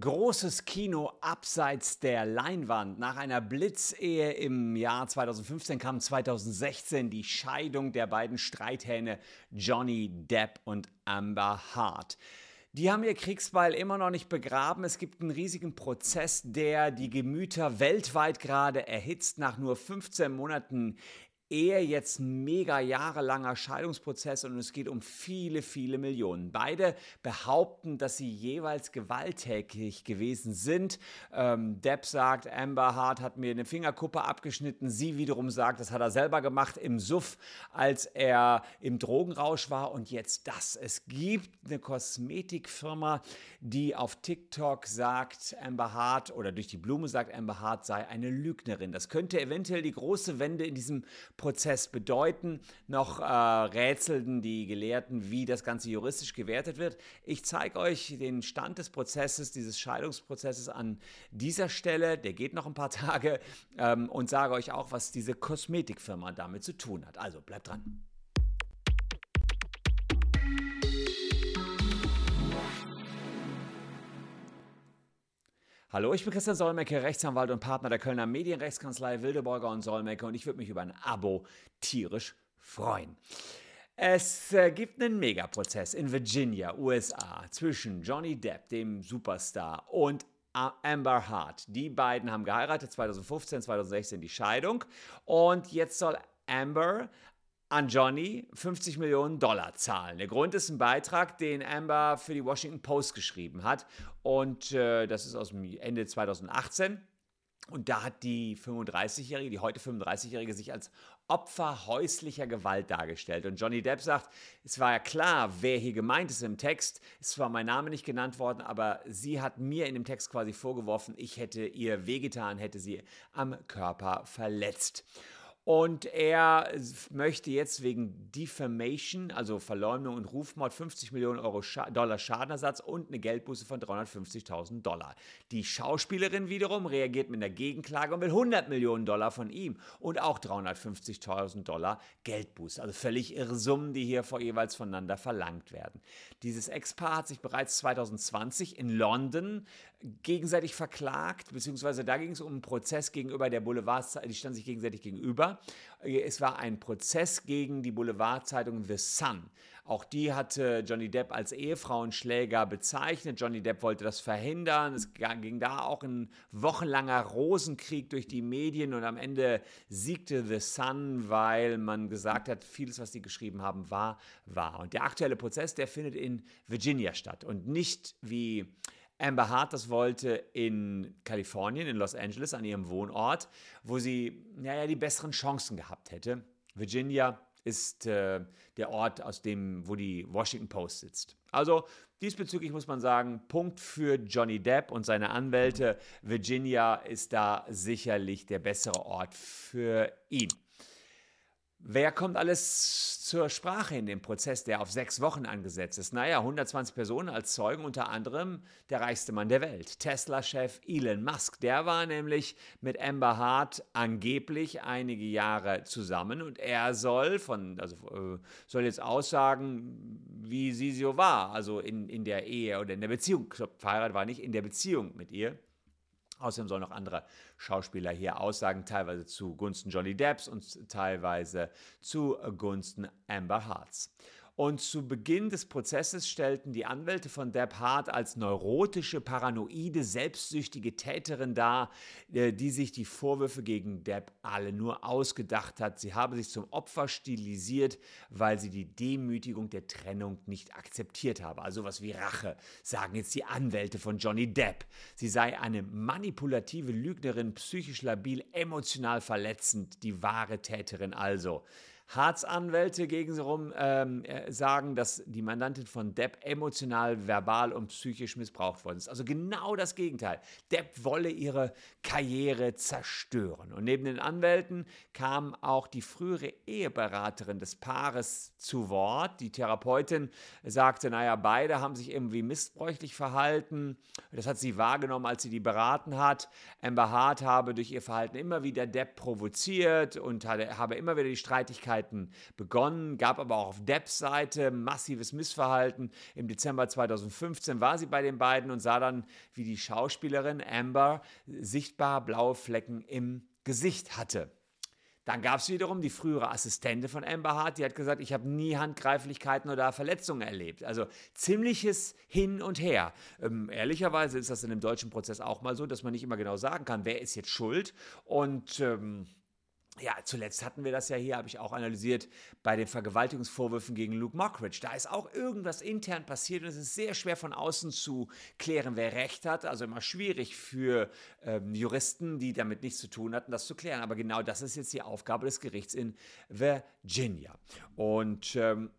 Großes Kino abseits der Leinwand. Nach einer Blitzehe im Jahr 2015 kam 2016 die Scheidung der beiden Streithähne Johnny Depp und Amber Hart. Die haben ihr Kriegsbeil immer noch nicht begraben. Es gibt einen riesigen Prozess, der die Gemüter weltweit gerade erhitzt. Nach nur 15 Monaten Ehe jetzt mega jahrelanger Scheidungsprozess und es geht um viele, viele Millionen. Beide behaupten, dass sie jeweils gewalttätig gewesen sind. Ähm, Depp sagt, Amber Hart hat mir eine Fingerkuppe abgeschnitten. Sie wiederum sagt, das hat er selber gemacht im Suff, als er im Drogenrausch war. Und jetzt das. Es gibt eine Kosmetikfirma, die auf TikTok sagt, Amber Hart oder durch die Blume sagt, Amber Hart sei eine Lügnerin. Das könnte eventuell die große Wende in diesem Prozess bedeuten. Noch äh, rätselten die Gelehrten, wie das Ganze juristisch gewertet wird. Ich zeige euch den Stand des Prozesses, dieses Scheidungsprozesses an dieser Stelle. Der geht noch ein paar Tage ähm, und sage euch auch, was diese Kosmetikfirma damit zu tun hat. Also bleibt dran. Hallo, ich bin Christian Solmecke, Rechtsanwalt und Partner der Kölner Medienrechtskanzlei Wildeborger und Solmecke und ich würde mich über ein Abo tierisch freuen. Es äh, gibt einen Megaprozess in Virginia, USA, zwischen Johnny Depp, dem Superstar, und Amber Hart. Die beiden haben geheiratet, 2015, 2016 die Scheidung. Und jetzt soll Amber an Johnny 50 Millionen Dollar zahlen. Der Grund ist ein Beitrag, den Amber für die Washington Post geschrieben hat. Und äh, das ist aus dem Ende 2018. Und da hat die 35-Jährige, die heute 35-Jährige, sich als Opfer häuslicher Gewalt dargestellt. Und Johnny Depp sagt, es war ja klar, wer hier gemeint ist im Text. Es war mein Name nicht genannt worden, aber sie hat mir in dem Text quasi vorgeworfen, ich hätte ihr wehgetan, hätte sie am Körper verletzt. Und er möchte jetzt wegen Defamation, also Verleumdung und Rufmord, 50 Millionen Euro Scha Dollar Schadenersatz und eine Geldbuße von 350.000 Dollar. Die Schauspielerin wiederum reagiert mit einer Gegenklage und will 100 Millionen Dollar von ihm und auch 350.000 Dollar Geldbuße. Also völlig irre Summen, die hier vor jeweils voneinander verlangt werden. Dieses Ex-Paar hat sich bereits 2020 in London gegenseitig verklagt, beziehungsweise da ging es um einen Prozess gegenüber der Boulevardzeitung, die standen sich gegenseitig gegenüber. Es war ein Prozess gegen die Boulevardzeitung The Sun. Auch die hatte Johnny Depp als Ehefrauenschläger bezeichnet. Johnny Depp wollte das verhindern. Es ging da auch ein wochenlanger Rosenkrieg durch die Medien und am Ende siegte The Sun, weil man gesagt hat, vieles, was die geschrieben haben, war wahr. Und der aktuelle Prozess, der findet in Virginia statt und nicht wie Amber Hart das wollte in Kalifornien, in Los Angeles, an ihrem Wohnort, wo sie naja, die besseren Chancen gehabt hätte. Virginia ist äh, der Ort, aus dem, wo die Washington Post sitzt. Also diesbezüglich muss man sagen, Punkt für Johnny Depp und seine Anwälte. Virginia ist da sicherlich der bessere Ort für ihn. Wer kommt alles zur Sprache in dem Prozess, der auf sechs Wochen angesetzt ist? Naja, 120 Personen als Zeugen, unter anderem der reichste Mann der Welt, Tesla-Chef Elon Musk. Der war nämlich mit Amber Hart angeblich einige Jahre zusammen und er soll von, also äh, soll jetzt aussagen, wie sie so war, also in, in der Ehe oder in der Beziehung. Verheiratet war nicht in der Beziehung mit ihr. Außerdem sollen noch andere Schauspieler hier aussagen, teilweise zugunsten Johnny Depps und teilweise zugunsten Amber Hearts. Und zu Beginn des Prozesses stellten die Anwälte von Deb Hart als neurotische, paranoide, selbstsüchtige Täterin dar, äh, die sich die Vorwürfe gegen Deb alle nur ausgedacht hat. Sie habe sich zum Opfer stilisiert, weil sie die Demütigung der Trennung nicht akzeptiert habe. Also was wie Rache, sagen jetzt die Anwälte von Johnny Depp. Sie sei eine manipulative Lügnerin, psychisch labil, emotional verletzend, die wahre Täterin also. Harz Anwälte gegenrum ähm, äh, sagen, dass die Mandantin von Depp emotional, verbal und psychisch missbraucht worden ist. Also genau das Gegenteil. Depp wolle ihre Karriere zerstören. Und neben den Anwälten kam auch die frühere Eheberaterin des Paares zu Wort. Die Therapeutin sagte, naja, beide haben sich irgendwie missbräuchlich verhalten. Das hat sie wahrgenommen, als sie die beraten hat. Amber Hart habe durch ihr Verhalten immer wieder Depp provoziert und habe immer wieder die Streitigkeit Streitigkeiten begonnen, gab aber auch auf Depps Seite massives Missverhalten. Im Dezember 2015 war sie bei den beiden und sah dann, wie die Schauspielerin Amber sichtbar blaue Flecken im Gesicht hatte. Dann gab es wiederum die frühere Assistentin von Amber Hart, die hat gesagt, ich habe nie Handgreiflichkeiten oder Verletzungen erlebt. Also ziemliches Hin und Her. Ähm, ehrlicherweise ist das in dem deutschen Prozess auch mal so, dass man nicht immer genau sagen kann, wer ist jetzt schuld. Und ähm, ja, zuletzt hatten wir das ja hier, habe ich auch analysiert, bei den Vergewaltigungsvorwürfen gegen Luke Mockridge. Da ist auch irgendwas intern passiert und es ist sehr schwer von außen zu klären, wer Recht hat. Also immer schwierig für ähm, Juristen, die damit nichts zu tun hatten, das zu klären. Aber genau das ist jetzt die Aufgabe des Gerichts in Virginia. Und ähm,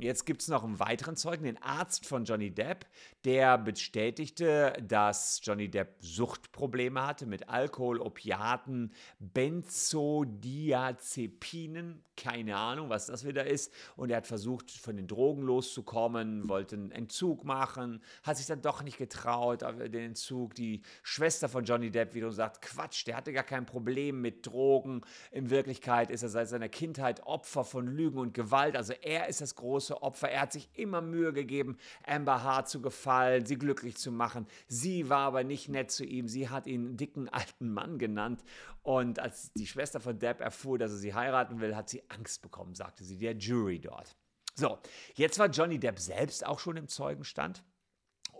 jetzt gibt es noch einen weiteren Zeugen, den Arzt von Johnny Depp, der bestätigte, dass Johnny Depp Suchtprobleme hatte mit Alkohol, Opiaten, Benzodiazepinen, keine Ahnung, was das wieder ist. Und er hat versucht, von den Drogen loszukommen, wollte einen Entzug machen, hat sich dann doch nicht getraut, den Entzug. Die Schwester von Johnny Depp wiederum sagt, Quatsch, der hatte gar kein Problem mit Drogen. In Wirklichkeit ist er seit seiner Kindheit Opfer von Lügen und Gewalt. Also er ist das große Opfer. Er hat sich immer Mühe gegeben, Amber Hart zu gefallen, sie glücklich zu machen. Sie war aber nicht nett zu ihm. Sie hat ihn dicken alten Mann genannt. Und als die Schwester von Depp erfuhr, dass er sie heiraten will, hat sie Angst bekommen, sagte sie der Jury dort. So, jetzt war Johnny Depp selbst auch schon im Zeugenstand.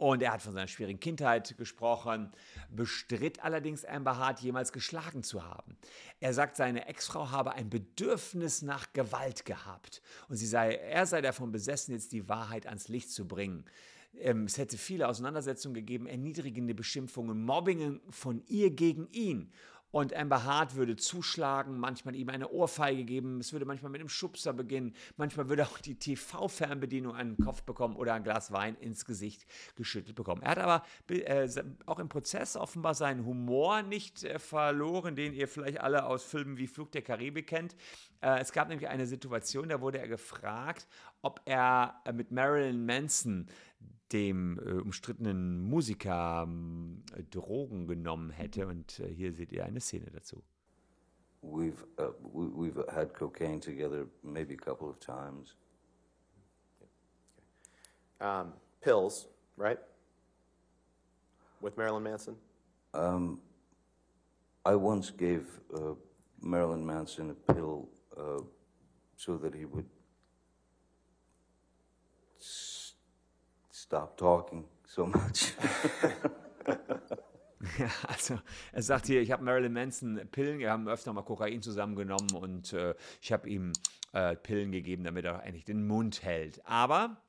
Und er hat von seiner schwierigen Kindheit gesprochen, bestritt allerdings Amber Hart jemals geschlagen zu haben. Er sagt, seine Ex-Frau habe ein Bedürfnis nach Gewalt gehabt und sie sei, er sei davon besessen, jetzt die Wahrheit ans Licht zu bringen. Ähm, es hätte viele Auseinandersetzungen gegeben, erniedrigende Beschimpfungen, Mobbingen von ihr gegen ihn. Und Amber Hart würde zuschlagen, manchmal ihm eine Ohrfeige geben, es würde manchmal mit einem Schubser beginnen, manchmal würde auch die TV-Fernbedienung einen Kopf bekommen oder ein Glas Wein ins Gesicht geschüttelt bekommen. Er hat aber äh, auch im Prozess offenbar seinen Humor nicht äh, verloren, den ihr vielleicht alle aus Filmen wie Flug der Karibik kennt. Äh, es gab nämlich eine Situation, da wurde er gefragt, ob er äh, mit Marilyn Manson dem äh, umstrittenen Musiker äh, Drogen genommen hätte. Und äh, hier seht ihr eine Szene dazu. We've uh, we've had cocaine together maybe a couple of times. Um, pills, right? With Marilyn Manson. Um, I once gave uh, Marilyn Manson a pill uh, so that he would stop talking so much. Ja, also er sagt hier, ich habe Marilyn Manson Pillen, wir haben öfter mal Kokain zusammengenommen und äh, ich habe ihm äh, Pillen gegeben, damit er endlich den Mund hält. Aber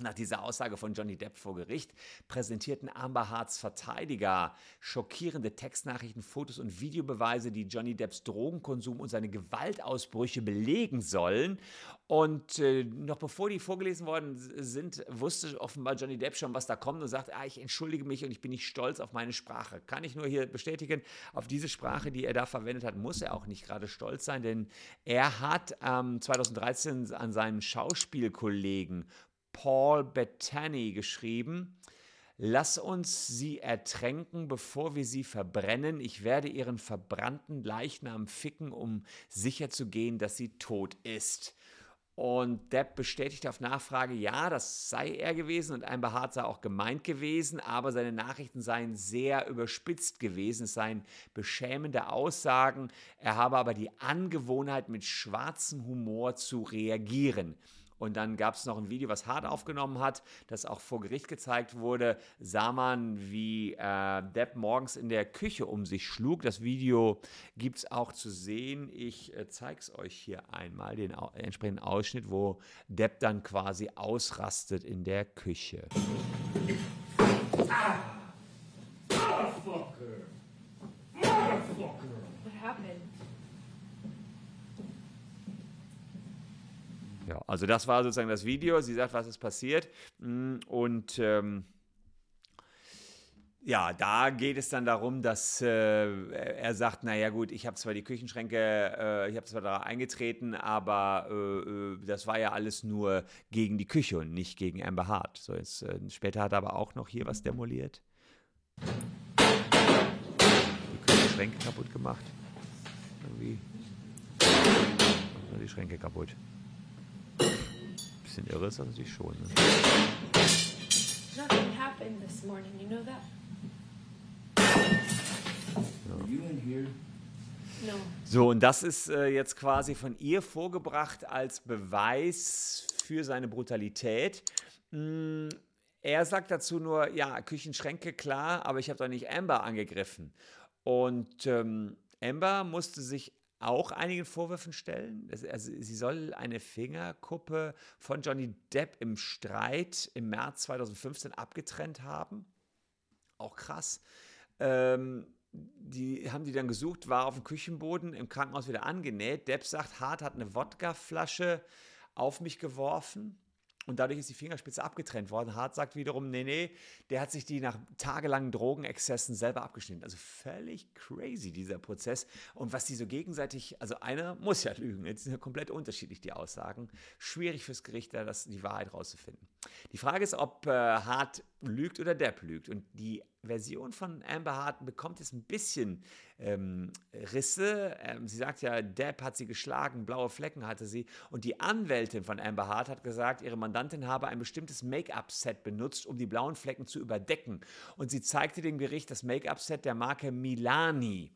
nach dieser Aussage von Johnny Depp vor Gericht präsentierten Amber Harts Verteidiger schockierende Textnachrichten, Fotos und Videobeweise, die Johnny Depps Drogenkonsum und seine Gewaltausbrüche belegen sollen. Und äh, noch bevor die vorgelesen worden sind, wusste offenbar Johnny Depp schon, was da kommt und sagt, ah, ich entschuldige mich und ich bin nicht stolz auf meine Sprache. Kann ich nur hier bestätigen, auf diese Sprache, die er da verwendet hat, muss er auch nicht gerade stolz sein, denn er hat ähm, 2013 an seinen Schauspielkollegen Paul Bettany geschrieben. Lass uns sie ertränken, bevor wir sie verbrennen. Ich werde ihren verbrannten Leichnam ficken, um sicherzugehen, dass sie tot ist. Und Depp bestätigt auf Nachfrage, ja, das sei er gewesen und ein Behaart sei auch gemeint gewesen, aber seine Nachrichten seien sehr überspitzt gewesen. Es seien beschämende Aussagen. Er habe aber die Angewohnheit, mit schwarzem Humor zu reagieren. Und dann gab es noch ein Video, was Hart aufgenommen hat, das auch vor Gericht gezeigt wurde. Sah man, wie äh, Depp morgens in der Küche um sich schlug. Das Video gibt es auch zu sehen. Ich äh, zeige es euch hier einmal, den au entsprechenden Ausschnitt, wo Depp dann quasi ausrastet in der Küche. Ah! Motherfucker! Motherfucker! What happened? Ja, also das war sozusagen das Video. Sie sagt, was ist passiert. Mm, und ähm, ja, da geht es dann darum, dass äh, er sagt, naja gut, ich habe zwar die Küchenschränke, äh, ich habe zwar da eingetreten, aber äh, äh, das war ja alles nur gegen die Küche und nicht gegen Amber Hart. So jetzt, äh, später hat er aber auch noch hier was demoliert. Die Küchenschränke kaputt gemacht. Irgendwie die Schränke kaputt. Bisschen irre ist das natürlich schon. Ne? Nothing happened this morning, you know that? No. So, und das ist äh, jetzt quasi von ihr vorgebracht als Beweis für seine Brutalität. Mm, er sagt dazu nur, ja, Küchenschränke, klar, aber ich habe doch nicht Amber angegriffen. Und ähm, Amber musste sich auch einigen Vorwürfen stellen. Also, sie soll eine Fingerkuppe von Johnny Depp im Streit im März 2015 abgetrennt haben. Auch krass. Ähm, die haben die dann gesucht, war auf dem Küchenboden im Krankenhaus wieder angenäht. Depp sagt, Hart hat eine Wodkaflasche auf mich geworfen und dadurch ist die Fingerspitze abgetrennt worden. Hart sagt wiederum, nee, nee, der hat sich die nach tagelangen Drogenexzessen selber abgeschnitten. Also völlig crazy, dieser Prozess. Und was die so gegenseitig, also einer muss ja lügen. Jetzt sind ja komplett unterschiedlich die Aussagen. Schwierig fürs Gericht, da das, die Wahrheit rauszufinden. Die Frage ist, ob äh, Hart lügt oder Depp lügt. Und die Version von Amber Hart bekommt jetzt ein bisschen ähm, Risse. Ähm, sie sagt ja, Depp hat sie geschlagen, blaue Flecken hatte sie. Und die Anwältin von Amber Hart hat gesagt, ihre Mandantin habe ein bestimmtes Make-up-Set benutzt, um die blauen Flecken zu überdecken. Und sie zeigte dem Gericht das Make-up-Set der Marke Milani.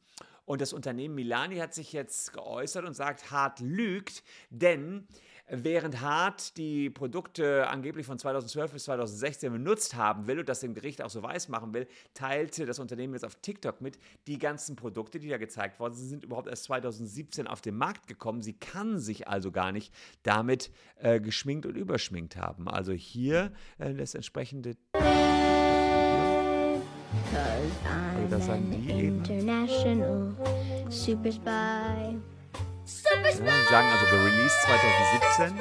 Und das Unternehmen Milani hat sich jetzt geäußert und sagt, Hart lügt, denn während Hart die Produkte angeblich von 2012 bis 2016 benutzt haben will und das dem Gericht auch so weiß machen will, teilte das Unternehmen jetzt auf TikTok mit, die ganzen Produkte, die da gezeigt worden sind, sind überhaupt erst 2017 auf den Markt gekommen. Sie kann sich also gar nicht damit äh, geschminkt und überschminkt haben. Also hier äh, das entsprechende Cause I'm das sagen an die eben. international super spy. Ja! Sie sagen also gereleased 2017.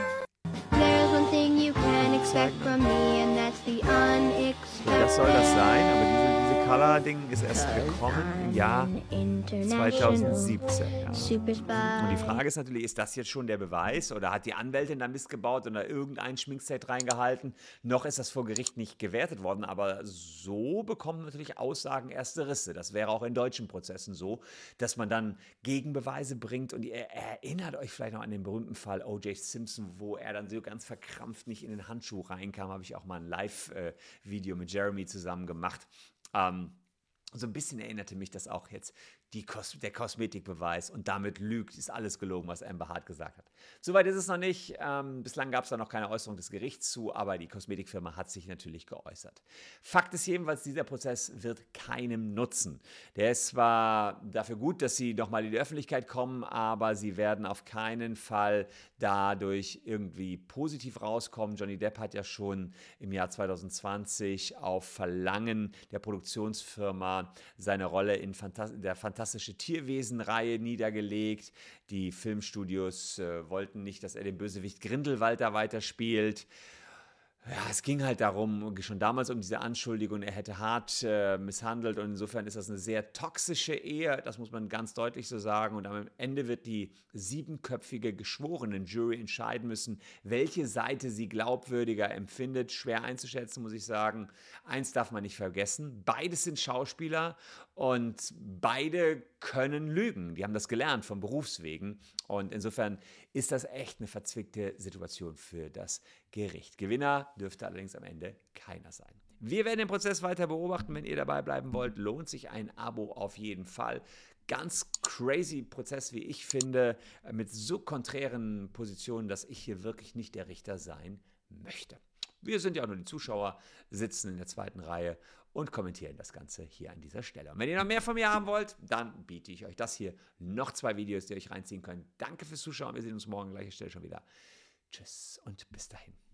There's one thing you can expect from me, and that's the So, unexpected. das soll das sein, aber diese Color-Ding ist erst gekommen im Jahr An international 2017. Ja. Und die Frage ist natürlich, ist das jetzt schon der Beweis oder hat die Anwältin da Mist gebaut oder irgendein Schminkset reingehalten? Noch ist das vor Gericht nicht gewertet worden, aber so bekommen natürlich Aussagen erste Risse. Das wäre auch in deutschen Prozessen so, dass man dann Gegenbeweise bringt und ihr erinnert euch vielleicht noch an den berühmten Fall O.J. Simpson, wo er dann so ganz verkrampft nicht in den Handschuh reinkam. Habe ich auch mal ein Live-Video mit Jeremy zusammen gemacht. Ähm, so ein bisschen erinnerte mich das auch jetzt, Kos der Kosmetikbeweis und damit lügt, ist alles gelogen, was Amber Hart gesagt hat. Soweit ist es noch nicht. Ähm, bislang gab es da noch keine Äußerung des Gerichts zu, aber die Kosmetikfirma hat sich natürlich geäußert. Fakt ist jedenfalls, dieser Prozess wird keinem nutzen. Der ist zwar dafür gut, dass sie nochmal in die Öffentlichkeit kommen, aber sie werden auf keinen Fall dadurch irgendwie positiv rauskommen. Johnny Depp hat ja schon im Jahr 2020 auf Verlangen der Produktionsfirma seine Rolle in Fantas der Fantastische Tierwesen-Reihe niedergelegt. Die Filmstudios äh, wollten nicht, dass er den Bösewicht Grindelwald da weiterspielt. Ja, es ging halt darum, schon damals um diese Anschuldigung, er hätte hart äh, misshandelt und insofern ist das eine sehr toxische Ehe, das muss man ganz deutlich so sagen. Und am Ende wird die siebenköpfige Geschworenen-Jury entscheiden müssen, welche Seite sie glaubwürdiger empfindet. Schwer einzuschätzen, muss ich sagen. Eins darf man nicht vergessen, beides sind Schauspieler und beide können lügen. Die haben das gelernt vom Berufswegen. Und insofern ist das echt eine verzwickte Situation für das Gericht. Gewinner dürfte allerdings am Ende keiner sein. Wir werden den Prozess weiter beobachten. Wenn ihr dabei bleiben wollt, lohnt sich ein Abo auf jeden Fall. Ganz crazy Prozess, wie ich finde, mit so konträren Positionen, dass ich hier wirklich nicht der Richter sein möchte. Wir sind ja auch nur die Zuschauer, sitzen in der zweiten Reihe und kommentieren das Ganze hier an dieser Stelle. Und wenn ihr noch mehr von mir haben wollt, dann biete ich euch das hier. Noch zwei Videos, die ihr euch reinziehen könnt. Danke fürs Zuschauen. Wir sehen uns morgen an gleicher Stelle schon wieder. Tschüss und bis dahin.